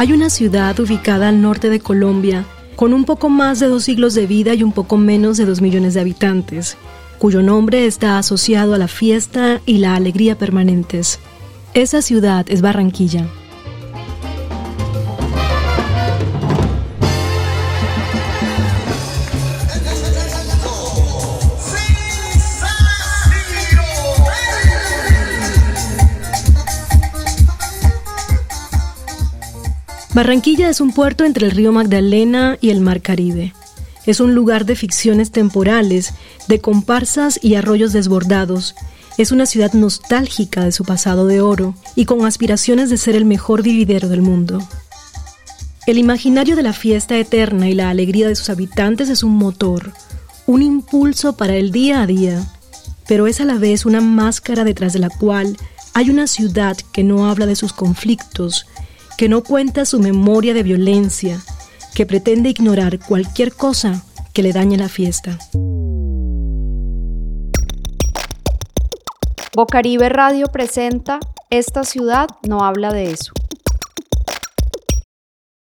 Hay una ciudad ubicada al norte de Colombia con un poco más de dos siglos de vida y un poco menos de dos millones de habitantes, cuyo nombre está asociado a la fiesta y la alegría permanentes. Esa ciudad es Barranquilla. Barranquilla es un puerto entre el río Magdalena y el Mar Caribe. Es un lugar de ficciones temporales, de comparsas y arroyos desbordados. Es una ciudad nostálgica de su pasado de oro y con aspiraciones de ser el mejor vividero del mundo. El imaginario de la fiesta eterna y la alegría de sus habitantes es un motor, un impulso para el día a día, pero es a la vez una máscara detrás de la cual hay una ciudad que no habla de sus conflictos, que no cuenta su memoria de violencia, que pretende ignorar cualquier cosa que le dañe la fiesta. Bocaribe Radio presenta Esta ciudad no habla de eso.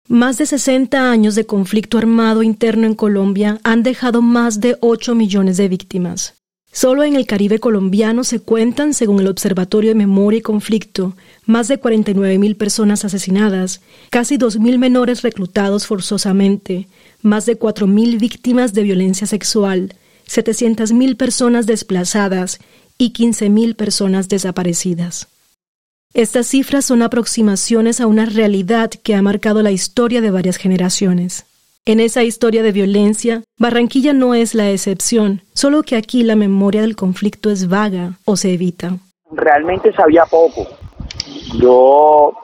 Más de 60 años de conflicto armado interno en Colombia han dejado más de 8 millones de víctimas. Solo en el Caribe colombiano se cuentan, según el Observatorio de Memoria y Conflicto, más de 49.000 personas asesinadas, casi 2.000 menores reclutados forzosamente, más de 4.000 víctimas de violencia sexual, 700.000 personas desplazadas y 15.000 personas desaparecidas. Estas cifras son aproximaciones a una realidad que ha marcado la historia de varias generaciones. En esa historia de violencia, Barranquilla no es la excepción, solo que aquí la memoria del conflicto es vaga o se evita. Realmente sabía poco. Yo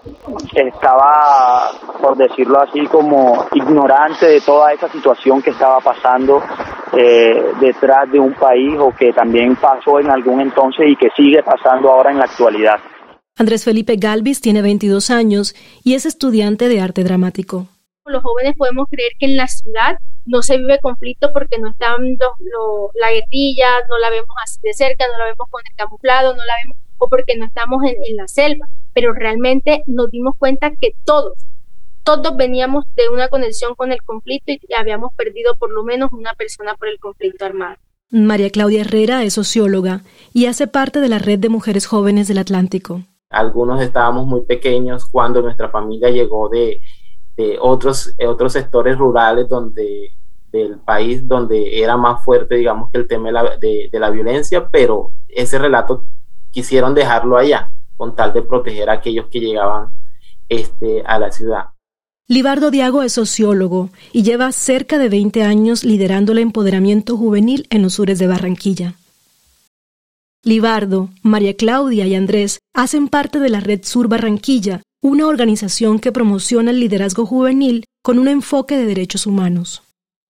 estaba, por decirlo así, como ignorante de toda esa situación que estaba pasando eh, detrás de un país o que también pasó en algún entonces y que sigue pasando ahora en la actualidad. Andrés Felipe Galvis tiene 22 años y es estudiante de arte dramático los jóvenes podemos creer que en la ciudad no se vive conflicto porque no están la guerrilla, no la vemos así de cerca, no la vemos con el camuflado, no la vemos, o porque no estamos en, en la selva, pero realmente nos dimos cuenta que todos, todos veníamos de una conexión con el conflicto y habíamos perdido por lo menos una persona por el conflicto armado. María Claudia Herrera es socióloga y hace parte de la red de mujeres jóvenes del Atlántico. Algunos estábamos muy pequeños cuando nuestra familia llegó de, de otros, eh, otros sectores rurales donde, del país donde era más fuerte, digamos, que el tema de la, de, la violencia, pero ese relato quisieron dejarlo allá con tal de proteger a aquellos que llegaban este, a la ciudad. Libardo Diago es sociólogo y lleva cerca de 20 años liderando el empoderamiento juvenil en los sures de Barranquilla. Libardo, María Claudia y Andrés hacen parte de la Red Sur Barranquilla, una organización que promociona el liderazgo juvenil con un enfoque de derechos humanos.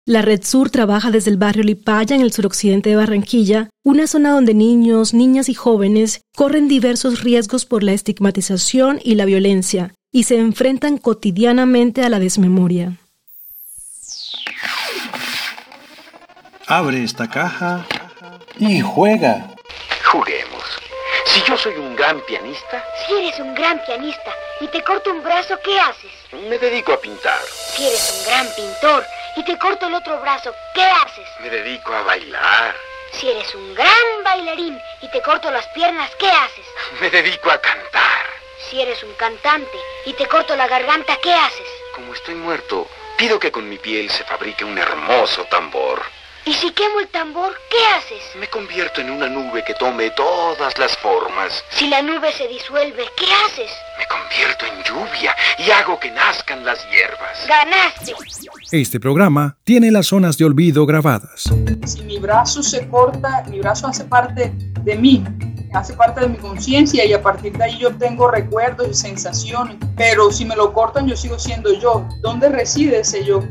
La Red Sur trabaja desde el barrio Lipaya en el suroccidente de Barranquilla, una zona donde niños, niñas y jóvenes corren diversos riesgos por la estigmatización y la violencia y se enfrentan cotidianamente a la desmemoria. Abre esta caja y juega. Juguemos. Si yo soy un gran pianista... Si eres un gran pianista y te corto un brazo, ¿qué haces? Me dedico a pintar. Si eres un gran pintor y te corto el otro brazo, ¿qué haces? Me dedico a bailar. Si eres un gran bailarín y te corto las piernas, ¿qué haces? Me dedico a cantar. Si eres un cantante y te corto la garganta, ¿qué haces? Como estoy muerto, pido que con mi piel se fabrique un hermoso tambor. ¿Y si quemo el tambor, qué haces? Me convierto en una nube que tome todas las formas. Si la nube se disuelve, ¿qué haces? Me convierto en lluvia y hago que nazcan las hierbas. ¡Ganaste! Este programa tiene las zonas de olvido grabadas. Si mi brazo se corta, mi brazo hace parte de mí, hace parte de mi conciencia y a partir de ahí yo tengo recuerdos y sensaciones. Pero si me lo cortan, yo sigo siendo yo. ¿Dónde reside ese yo?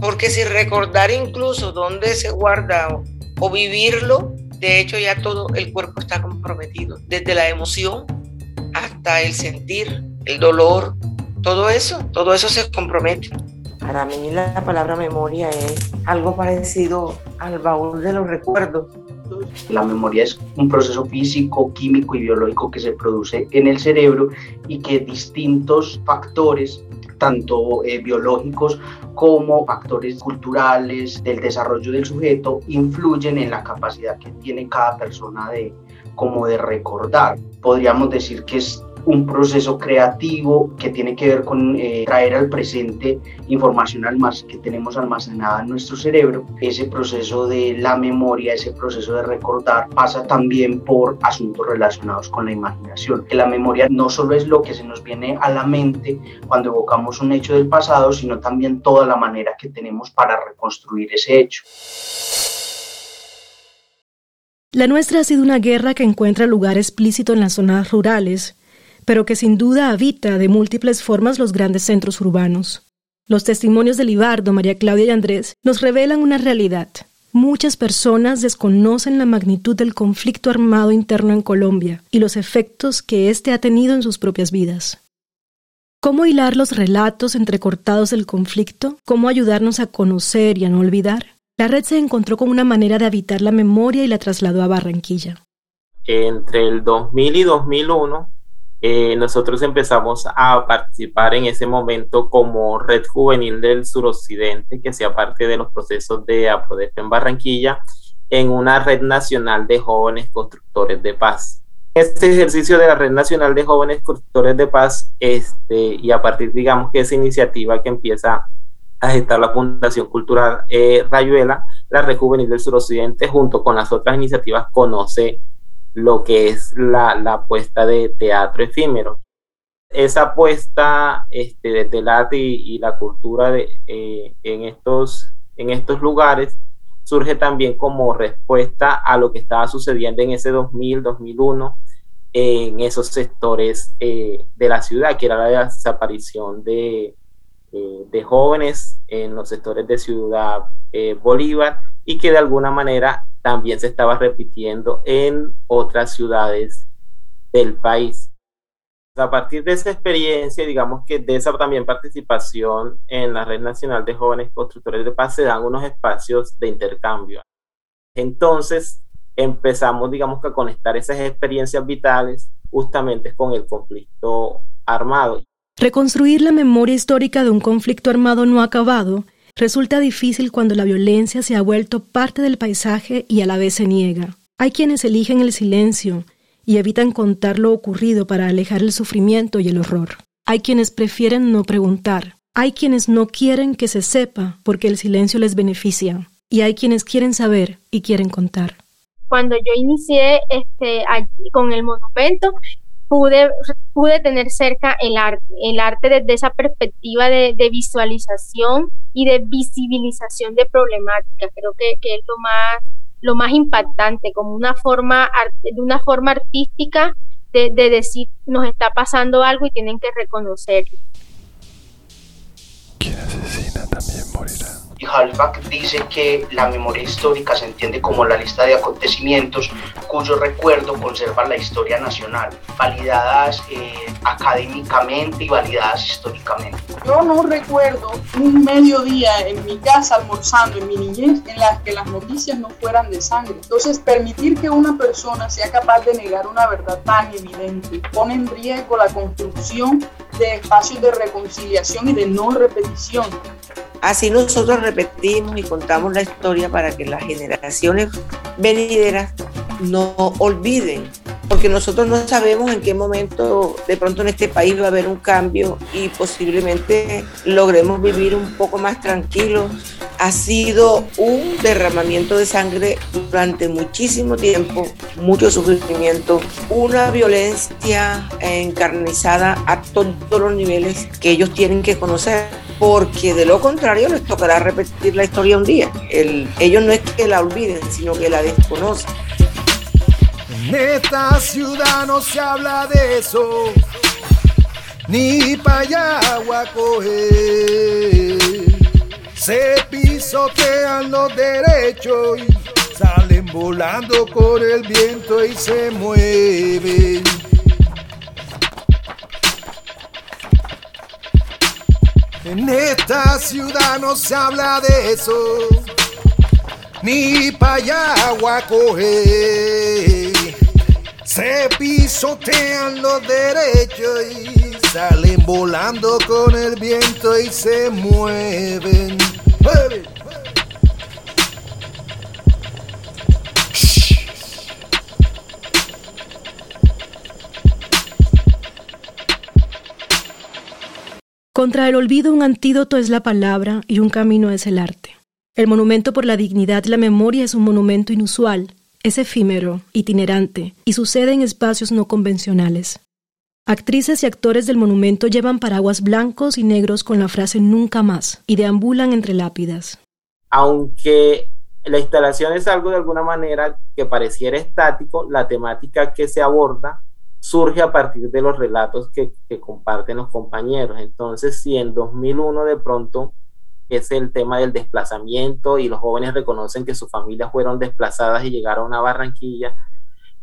Porque si recordar incluso dónde se guarda o, vivirlo, de hecho ya todo el cuerpo está comprometido, desde la emoción hasta el sentir, el dolor, todo eso, todo eso se compromete. Para mí la palabra memoria es algo parecido al baúl de los recuerdos. La memoria es un proceso físico, químico y biológico que se produce en el cerebro y que distintos factores tanto eh, biológicos como factores culturales del desarrollo del sujeto influyen en la capacidad que tiene cada persona de como de recordar. Podríamos decir que es un proceso creativo que tiene que ver con eh, traer al presente información que tenemos almacenada en nuestro cerebro. Ese proceso de la memoria, ese proceso de recordar, pasa también por asuntos relacionados con la imaginación. Que la memoria no solo es lo que se nos viene a la mente cuando evocamos un hecho del pasado, sino también toda la manera que tenemos para reconstruir ese hecho. La nuestra ha sido una guerra que encuentra lugar explícito en las zonas rurales, pero que sin duda habita de múltiples formas los grandes centros urbanos. Los testimonios de Libardo, María Claudia y Andrés nos revelan una realidad. Muchas personas desconocen la magnitud del conflicto armado interno en Colombia y los efectos que éste ha tenido en sus propias vidas. ¿Cómo hilar los relatos entrecortados del conflicto? ¿Cómo ayudarnos a conocer y a no olvidar? La red se encontró con una manera de habitar la memoria y la trasladó a Barranquilla. Entre el 2000 y 2001 eh, nosotros empezamos a participar en ese momento como Red Juvenil del Suroccidente, que hacía parte de los procesos de APRODEF en Barranquilla, en una red nacional de jóvenes constructores de paz. Este ejercicio de la Red Nacional de Jóvenes Constructores de Paz, este, y a partir, digamos, que esa iniciativa que empieza a gestar la Fundación Cultural eh, Rayuela, la Red Juvenil del Suroccidente, junto con las otras iniciativas, conoce lo que es la, la apuesta de teatro efímero. Esa apuesta este, del arte y, la cultura de, eh, en, estos, en estos lugares surge también como respuesta a lo que estaba sucediendo en ese 2000, 2001 en esos sectores eh, de la ciudad, que era la desaparición de, eh, de jóvenes en los sectores de Ciudad Bolívar y que de alguna manera también se estaba repitiendo en otras ciudades del país. A partir de esa experiencia, digamos que de esa también participación en la Red Nacional de Jóvenes Constructores de Paz, se dan unos espacios de intercambio. Entonces, empezamos, digamos a conectar esas experiencias vitales justamente con el conflicto armado. Reconstruir la memoria histórica de un conflicto armado no acabado resulta difícil cuando la violencia se ha vuelto parte del paisaje y a la vez se niega. Hay quienes eligen el silencio y evitan contar lo ocurrido para alejar el sufrimiento y el horror. Hay quienes prefieren no preguntar. Hay quienes no quieren que se sepa porque el silencio les beneficia. Y hay quienes quieren saber y quieren contar. Cuando yo inicié este, con el monumento, pude, pude tener cerca el arte, el arte desde esa perspectiva de, visualización y de visibilización de problemáticas. Creo que, es lo más, lo más impactante, como una forma, de una forma artística de, de decir, nos está pasando algo y tienen que reconocerlo. Asesina también morirá. Y Halbach dice que la memoria histórica se entiende como la lista de acontecimientos cuyo recuerdo conserva la historia nacional, validadas eh, académicamente y validadas históricamente. Yo no recuerdo un mediodía en mi casa almorzando en mi niñez en las que las noticias no fueran de sangre. Entonces, permitir que una persona sea capaz de negar una verdad tan evidente pone en riesgo la construcción de espacios de reconciliación y de no repetición. Así nosotros repetimos y contamos la historia para que las generaciones venideras no olviden, porque nosotros no sabemos en qué momento de pronto en este país va a haber un cambio y posiblemente logremos vivir un poco más tranquilos. Ha sido un derramamiento de sangre durante muchísimo tiempo, mucho sufrimiento, una violencia encarnizada a todos los niveles que ellos tienen que conocer porque de lo contrario les tocará repetir la historia un día. ellos no es que la olviden, sino que la desconocen. En esta ciudad no se habla de eso, ni para allá coger. Se pisotean los derechos y salen volando con el viento y se mueven. En esta ciudad no se habla de eso, ni pa' allá coger. Se pisotean los derechos y salen volando con el viento y se mueven. Contra el olvido un antídoto es la palabra y un camino es el arte. El monumento por la dignidad y la memoria es un monumento inusual, es efímero, itinerante y sucede en espacios no convencionales. Actrices y actores del monumento llevan paraguas blancos y negros con la frase nunca más y deambulan entre lápidas. Aunque la instalación es algo de alguna manera que pareciera estático, la temática que se aborda surge a partir de los relatos que, comparten los compañeros. Entonces, si en 2001 de pronto es el tema del desplazamiento y los jóvenes reconocen que sus familias fueron desplazadas y llegaron a Barranquilla,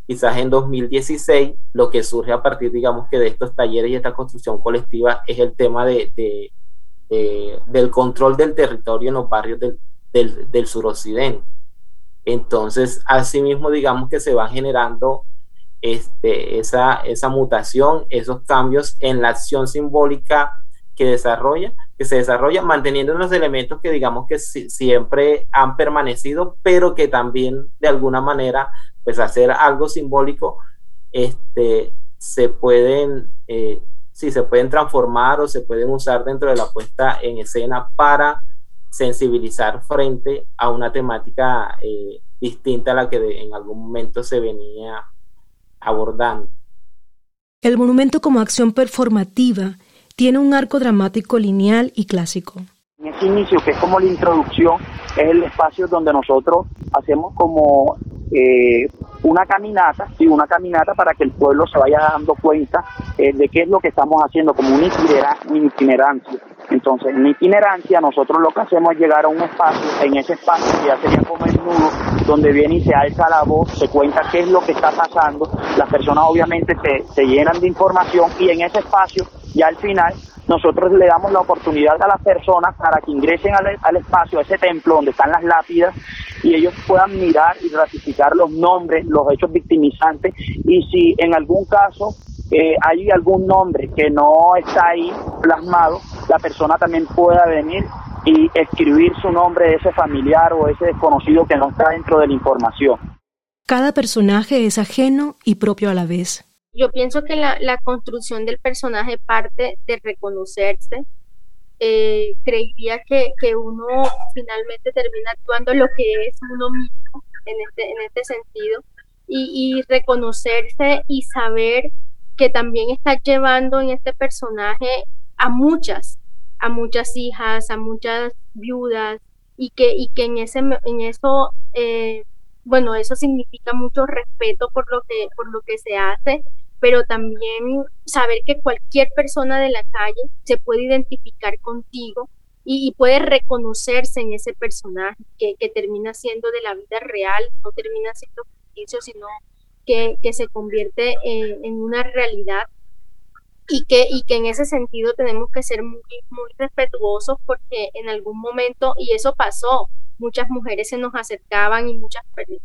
quizás en 2016 lo que surge a partir, digamos, que de estos talleres y esta construcción colectiva es el tema de, del control del territorio en los barrios del, del, del suroccidente. Entonces, asimismo, digamos que se van generando este, esa, esa mutación, esos cambios en la acción simbólica que desarrolla, que se desarrolla manteniendo los elementos que digamos que siempre han permanecido, pero que también de alguna manera, pues hacer algo simbólico, este, se pueden, eh, se pueden transformar o se pueden usar dentro de la puesta en escena para sensibilizar frente a una temática eh, distinta a la que en algún momento se venía abordando. El monumento como acción performativa tiene un arco dramático lineal y clásico. En ese inicio, que es como la introducción, es el espacio donde nosotros hacemos como eh, una caminata, sí, una caminata para que el pueblo se vaya dando cuenta eh, de qué es lo que estamos haciendo, como una, itinerancia. Entonces, en itinerancia, nosotros lo que hacemos es llegar a un espacio, en ese espacio que ya sería como el nudo, donde viene y se alza la voz, se cuenta qué es lo que está pasando, las personas obviamente se, se llenan de información y en ese espacio, ya al final, nosotros le damos la oportunidad a las personas para que ingresen al, al, espacio, a ese templo donde están las lápidas y ellos puedan mirar y ratificar los nombres, los hechos victimizantes y si en algún caso eh, hay algún nombre que no está ahí plasmado, la persona también pueda venir y escribir su nombre de ese familiar o ese desconocido que no está dentro de la información. Cada personaje es ajeno y propio a la vez. Yo pienso que la, construcción del personaje parte de reconocerse. Eh, creería que, que, uno finalmente termina actuando lo que es uno mismo en este, en este sentido y, y reconocerse y saber que también está llevando en este personaje a muchas, a muchas hijas, a muchas viudas, y que, y que en, ese, en eso, eh, bueno, eso significa mucho respeto por lo, que, por lo que se hace, pero también saber que cualquier persona de la calle se puede identificar contigo y, puede reconocerse en ese personaje que, que, termina siendo de la vida real, no termina siendo ficticio, sino que, se convierte en, una realidad. Y que, y que en ese sentido tenemos que ser muy, muy respetuosos porque en algún momento, y eso pasó, muchas mujeres se nos acercaban y muchas,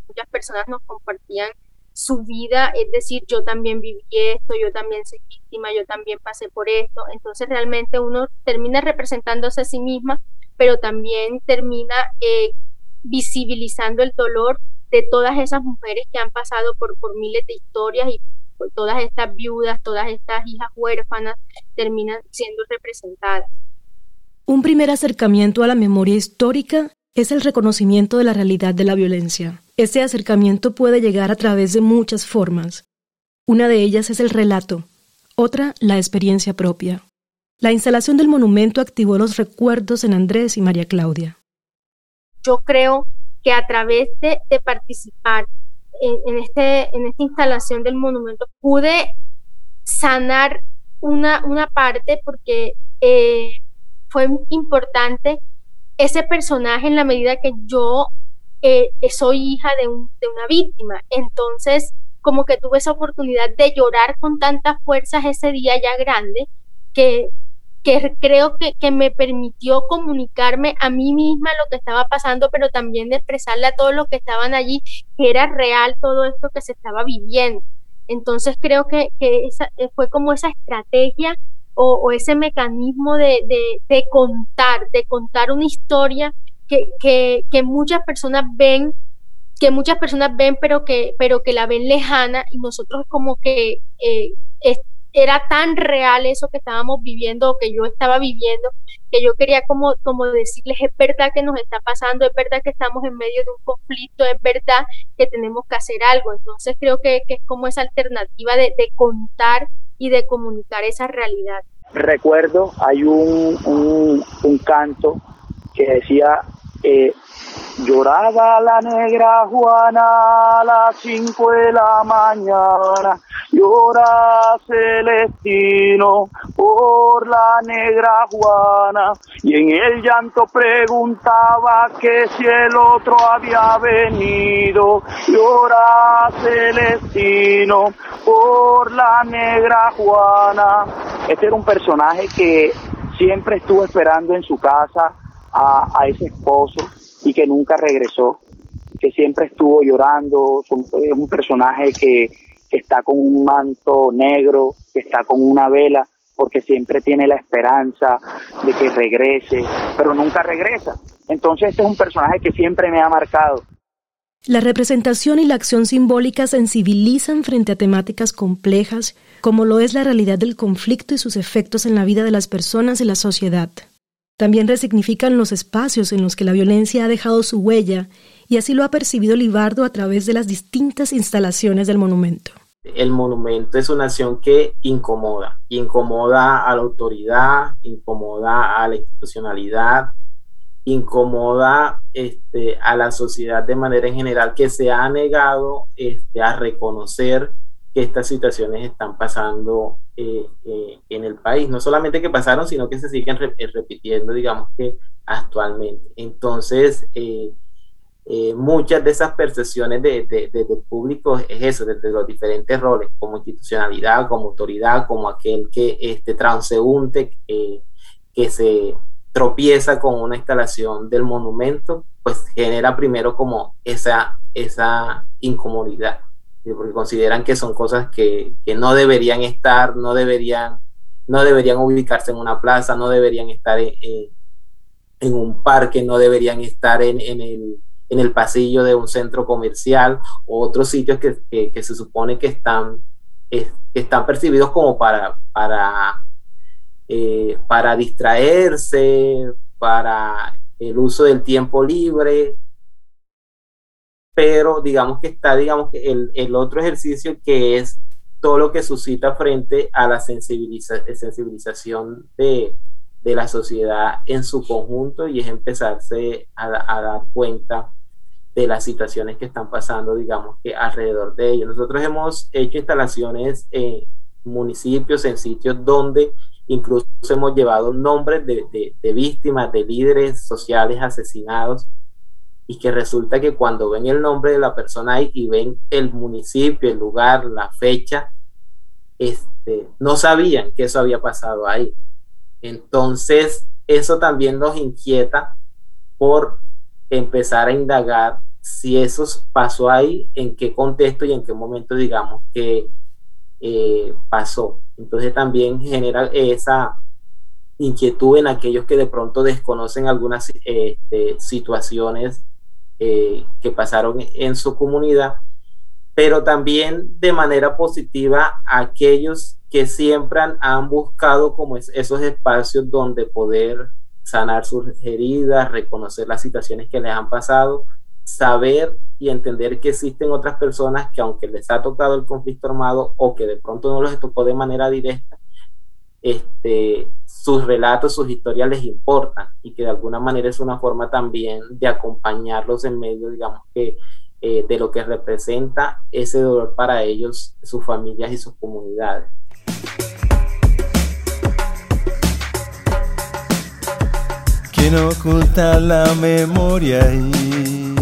muchas personas nos compartían su vida, es decir, yo también viví esto, yo también soy víctima, yo también pasé por esto, entonces realmente uno termina representándose a sí misma, pero también termina eh, visibilizando el dolor de todas esas mujeres que han pasado por, por miles de historias y todas estas viudas, todas estas hijas huérfanas terminan siendo representadas. Un primer acercamiento a la memoria histórica es el reconocimiento de la realidad de la violencia. Ese acercamiento puede llegar a través de muchas formas. Una de ellas es el relato, otra la experiencia propia. La instalación del monumento activó los recuerdos en Andrés y María Claudia. Yo creo que a través de, participar en, este, en esta instalación del monumento pude sanar una, una parte porque eh, fue importante ese personaje en la medida que yo eh, soy hija de, una víctima. Entonces, como que tuve esa oportunidad de llorar con tantas fuerzas ese día ya grande, que creo que, me permitió comunicarme a mí misma lo que estaba pasando, pero también de expresarle a todos los que estaban allí que era real todo esto que se estaba viviendo. Entonces creo que, eh, fue como esa estrategia o, ese mecanismo de, de, de, contar, de contar una historia que, que, que muchas personas ven que muchas personas ven pero que pero que la ven lejana y nosotros como que eh, era tan real eso que estábamos viviendo o que yo estaba viviendo, que yo quería como, como decirles, es verdad que nos está pasando, es verdad que estamos en medio de un conflicto, es verdad que tenemos que hacer algo. Entonces creo que, que es como esa alternativa de, de, contar y de comunicar esa realidad. Recuerdo, hay un, un, canto que decía, eh, Lloraba la negra Juana a las cinco de la mañana, llora Celestino por la negra Juana, y en el llanto preguntaba que si el otro había venido, llora Celestino por la negra Juana. Este era un personaje que siempre estuvo esperando en su casa a, ese esposo y que nunca regresó, que siempre estuvo llorando, es un personaje que, que está con un manto negro, que está con una vela, porque siempre tiene la esperanza de que regrese, pero nunca regresa. Entonces este es un personaje que siempre me ha marcado. La representación y la acción simbólica sensibilizan frente a temáticas complejas, como lo es la realidad del conflicto y sus efectos en la vida de las personas y la sociedad. También resignifican los espacios en los que la violencia ha dejado su huella y así lo ha percibido Libardo a través de las distintas instalaciones del monumento. El monumento es una acción que incomoda, incomoda a la autoridad, incomoda a la institucionalidad, incomoda este, a la sociedad de manera en general que se ha negado este, a reconocer que estas situaciones están pasando eh, eh, en el país. No solamente que pasaron, sino que se siguen eh, repitiendo, digamos que actualmente. Entonces, eh, muchas de esas percepciones de, de, de, del público es eso, desde los diferentes roles, como institucionalidad, como autoridad, como aquel que este transeúnte que se tropieza con una instalación del monumento, pues genera primero como esa, esa incomodidad porque consideran que son cosas que, que, no deberían estar, no deberían, no deberían ubicarse en una plaza, no deberían estar en, en un parque, no deberían estar en, en, el, en, el, pasillo de un centro comercial o otros sitios que, que, se supone que están, están percibidos como para, para, eh, para distraerse, para el uso del tiempo libre, pero digamos que está, digamos que el, el otro ejercicio que es todo lo que suscita frente a la sensibiliza sensibilización de, de, la sociedad en su conjunto y es empezarse a, a, dar cuenta de las situaciones que están pasando, digamos que alrededor de ellos. Nosotros hemos hecho instalaciones en municipios, en sitios donde incluso hemos llevado nombres de, de, de víctimas, de líderes sociales asesinados y que resulta que cuando ven el nombre de la persona ahí y ven el municipio, el lugar, la fecha, este, no sabían que eso había pasado ahí. Entonces, eso también nos inquieta por empezar a indagar si eso pasó ahí, en qué contexto y en qué momento, digamos, que eh, pasó. Entonces también genera esa inquietud en aquellos que de pronto desconocen algunas este, situaciones eh, que pasaron en su comunidad, pero también de manera positiva a aquellos que siempre han, buscado como es, esos espacios donde poder sanar sus heridas, reconocer las situaciones que les han pasado, saber y entender que existen otras personas que aunque les ha tocado el conflicto armado o que de pronto no les tocó de manera directa, este, sus relatos, sus historias les importan y que de alguna manera es una forma también de acompañarlos en medio, digamos que, eh, de lo que representa ese dolor para ellos, sus familias y sus comunidades. ¿Quién oculta la memoria y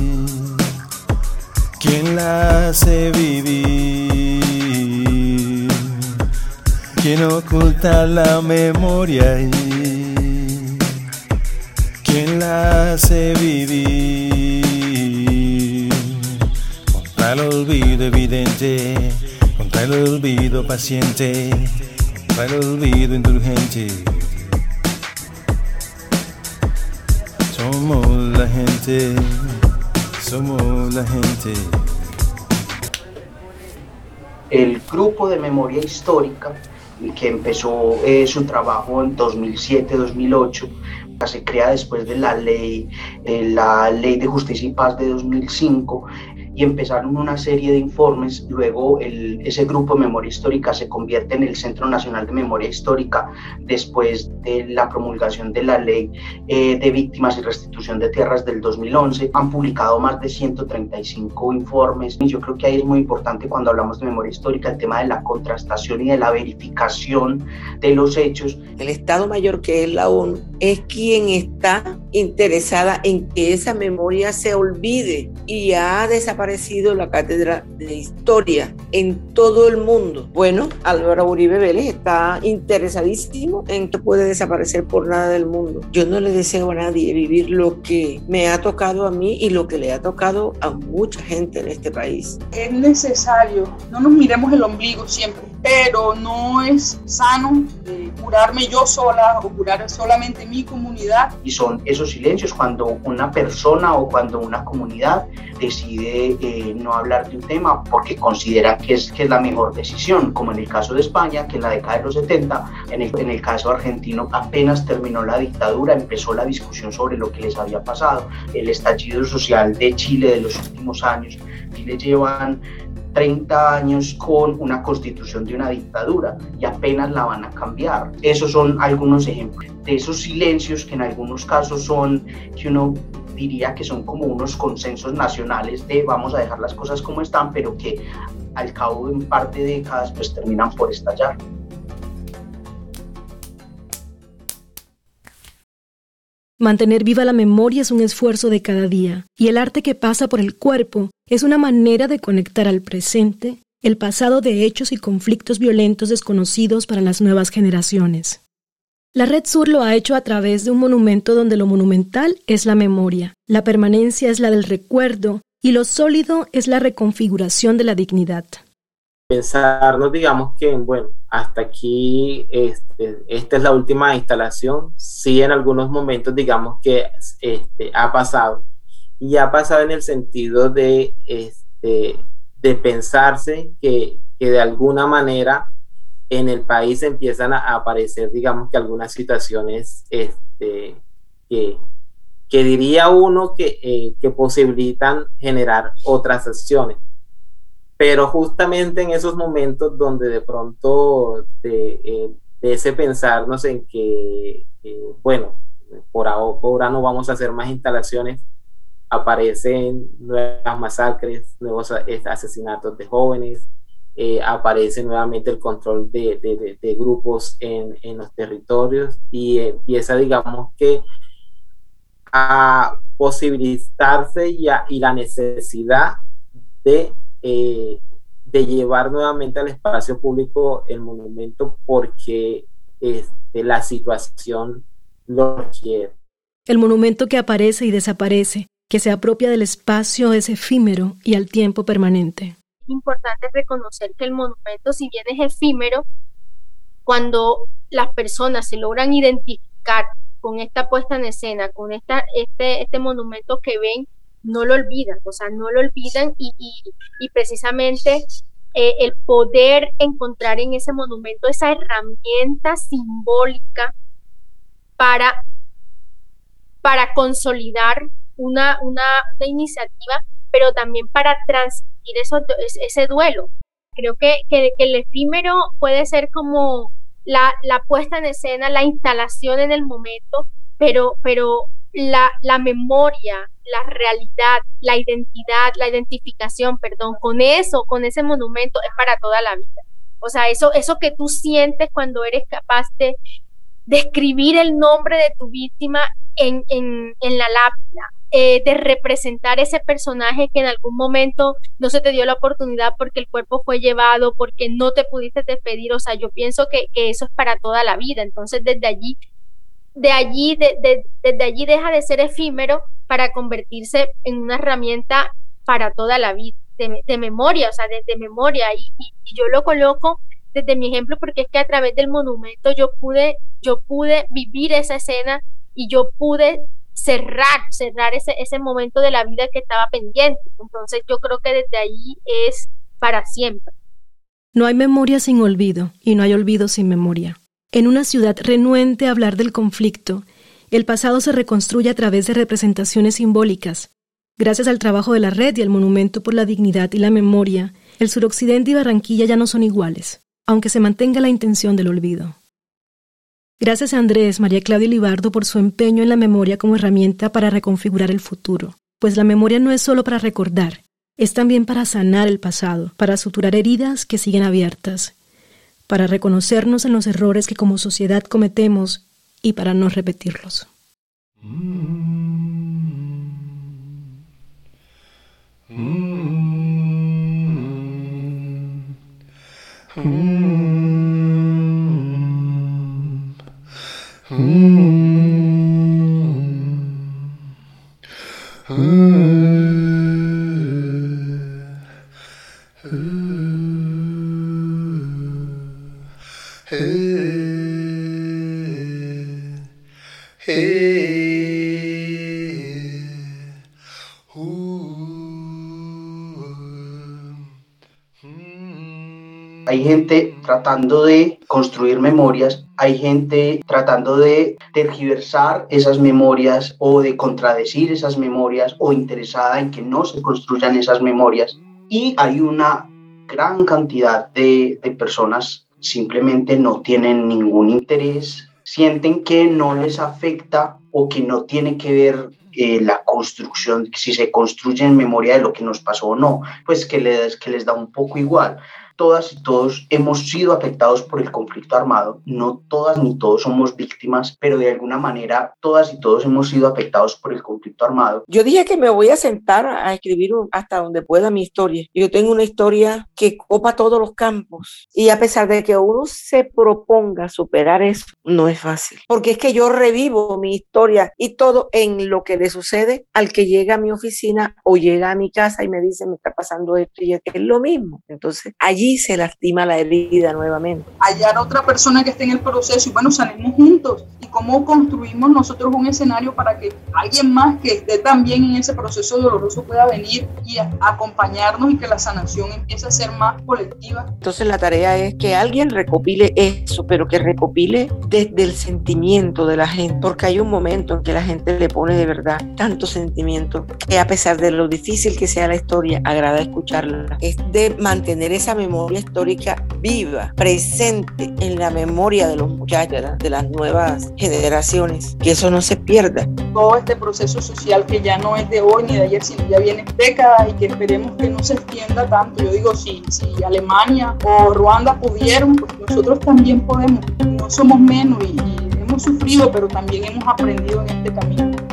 quién la hace vivir? ¿Quién oculta la memoria y quién la hace vivir? Contra el olvido evidente, contra el olvido paciente, contra el olvido indulgente. Somos la gente, somos la gente. El grupo de memoria histórica que empezó eh, su trabajo en 2007-2008, se crea después de la ley, eh, la ley de justicia y paz de 2005 y empezaron una serie de informes. Luego el, ese grupo de memoria histórica se convierte en el Centro Nacional de Memoria Histórica después de la promulgación de la Ley eh, de Víctimas y Restitución de Tierras del 2011. Han publicado más de 135 informes. Y yo creo que ahí es muy importante cuando hablamos de memoria histórica el tema de la contrastación y de la verificación de los hechos. El Estado Mayor, que es la ONU, es quien está interesada en que esa memoria se olvide y ha desaparecido la cátedra de historia en todo el mundo. Bueno, Álvaro Uribe Vélez está interesadísimo en que puede desaparecer por nada del mundo. Yo no le deseo a nadie vivir lo que me ha tocado a mí y lo que le ha tocado a mucha gente en este país. Es necesario, no nos miremos el ombligo siempre, pero no es sano eh, curarme yo sola o curar solamente mi comunidad. Y son esos silencios cuando una persona o cuando una comunidad decide no hablar de un tema porque considera que es, que es la mejor decisión, como en el caso de España, que en la década de los 70, en el, en el caso argentino, apenas terminó la dictadura, empezó la discusión sobre lo que les había pasado, el estallido social de Chile de los últimos años. Chile llevan 30 años con una constitución de una dictadura y apenas la van a cambiar. Esos son algunos ejemplos de esos silencios que en algunos casos son que uno diría que son como unos consensos nacionales de vamos a dejar las cosas como están, pero que al cabo de un par de décadas pues terminan por estallar. Mantener viva la memoria es un esfuerzo de cada día, y el arte que pasa por el cuerpo es una manera de conectar al presente, el pasado de hechos y conflictos violentos desconocidos para las nuevas generaciones. La Red Sur lo ha hecho a través de un monumento donde lo monumental es la memoria, la permanencia es la del recuerdo y lo sólido es la reconfiguración de la dignidad. Pensarnos, digamos que, bueno, hasta aquí este, esta es la última instalación, sí en algunos momentos, digamos que este, ha pasado, y ha pasado en el sentido de, este, de pensarse que, que de alguna manera en el país empiezan a aparecer, digamos que algunas situaciones este, que, que diría uno que, eh, que posibilitan generar otras acciones. Pero justamente en esos momentos donde de pronto de, eh, ese pensarnos en que, bueno, por ahora, no vamos a hacer más instalaciones, aparecen nuevas masacres, nuevos asesinatos de jóvenes, eh, aparece nuevamente el control de, de, grupos en, en, los territorios y empieza, digamos que, a posibilitarse y, y la necesidad de, eh, de llevar nuevamente al espacio público el monumento porque este, la situación lo requiere. El monumento que aparece y desaparece, que se apropia del espacio es efímero y al tiempo permanente importante reconocer que el monumento, si bien es efímero, cuando las personas se logran identificar con esta puesta en escena, con esta, este, este monumento que ven, no lo olvidan, o sea, no lo olvidan y, y, precisamente eh, el poder encontrar en ese monumento esa herramienta simbólica para, para consolidar una, una, una iniciativa, pero también para transmitir eso, ese duelo. Creo que, que, el efímero puede ser como la, la, puesta en escena, la instalación en el momento, pero, pero la, la, memoria, la realidad, la identidad, la identificación, perdón, con eso, con ese monumento es para toda la vida. O sea, eso, eso que tú sientes cuando eres capaz de describir el nombre de tu víctima en, en, la lápida, eh, de representar ese personaje que en algún momento no se te dio la oportunidad porque el cuerpo fue llevado, porque no te pudiste despedir. O sea, yo pienso que, eso es para toda la vida. Entonces, desde allí, de allí, desde allí deja de ser efímero para convertirse en una herramienta para toda la vida, de, memoria, o sea, de, memoria. Y, y, yo lo coloco desde mi ejemplo porque es que a través del monumento yo pude, yo pude vivir esa escena y yo pude cerrar, cerrar ese, ese momento de la vida que estaba pendiente. Entonces yo creo que desde ahí es para siempre. No hay memoria sin olvido y no hay olvido sin memoria. En una ciudad renuente a hablar del conflicto, el pasado se reconstruye a través de representaciones simbólicas. Gracias al trabajo de la red y al Monumento por la Dignidad y la Memoria, el suroccidente y Barranquilla ya no son iguales, aunque se mantenga la intención del olvido. Gracias a Andrés, María Claudia Libardo por su empeño en la memoria como herramienta para reconfigurar el futuro, pues la memoria no es solo para recordar, es también para sanar el pasado, para suturar heridas que siguen abiertas, para reconocernos en los errores que como sociedad cometemos y para no repetirlos. Mm. Hey. Hay gente tratando de construir memorias, hay gente tratando de tergiversar esas memorias o de contradecir esas memorias o interesada en que no se construyan esas memorias. Y hay una gran cantidad de, de personas simplemente no tienen ningún interés, sienten que no les afecta o que no tiene que ver eh, la construcción, si se construye en memoria de lo que nos pasó o no, pues que les, que les da un poco igual todas y todos hemos sido afectados por el conflicto armado. No todas ni todos somos víctimas, pero de alguna manera todas y todos hemos sido afectados por el conflicto armado. Yo dije que me voy a sentar a escribir hasta donde pueda mi historia. Yo tengo una historia que copa todos los campos y a pesar de que uno se proponga superar eso, no es fácil. Porque es que yo revivo mi historia y todo en lo que le sucede al que llega a mi oficina o llega a mi casa y me dice, me está pasando esto y es lo mismo. Entonces, allí se lastima la herida nuevamente. Hallar otra persona que esté en el proceso y bueno, salimos juntos. ¿Y cómo construimos nosotros un escenario para que alguien más que esté también en ese proceso doloroso pueda venir y acompañarnos y que la sanación empiece a ser más colectiva? Entonces la tarea es que alguien recopile eso, pero que recopile desde el sentimiento de la gente, porque hay un momento en que la gente le pone de verdad tanto sentimiento que a pesar de lo difícil que sea la historia, agrada escucharla. Es de mantener esa memoria memoria histórica viva, presente en la memoria de los muchachos, de las nuevas generaciones, que eso no se pierda. Todo este proceso social que ya no es de hoy ni de ayer, sino ya viene décadas y que esperemos que no se extienda tanto. Yo digo, si, si Alemania o Ruanda pudieron, pues nosotros también podemos. No somos menos y, y hemos sufrido, pero también hemos aprendido en este camino.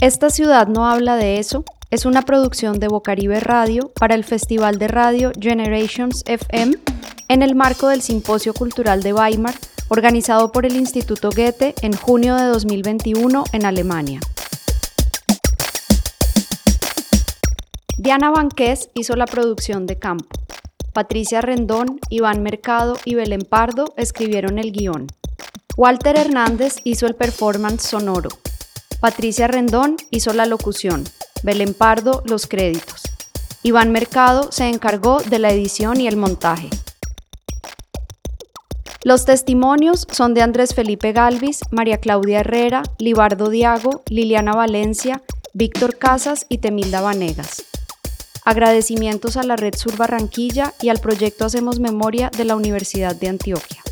Esta ciudad no habla de eso es una producción de Bocaribe Radio para el Festival de Radio Generations FM en el marco del Simposio Cultural de Weimar, organizado por el Instituto Goethe en junio de 2021 en Alemania. Diana Banqués hizo la producción de campo. Patricia Rendón, Iván Mercado y Belén Pardo escribieron el guion. Walter Hernández hizo el performance sonoro. Patricia Rendón hizo la locución, Belén Pardo los créditos. Iván Mercado se encargó de la edición y el montaje. Los testimonios son de Andrés Felipe Galvis, María Claudia Herrera, Libardo Diago, Liliana Valencia, Víctor Casas y Temilda Vanegas. Agradecimientos a la Red Sur Barranquilla y al proyecto Hacemos Memoria de la Universidad de Antioquia.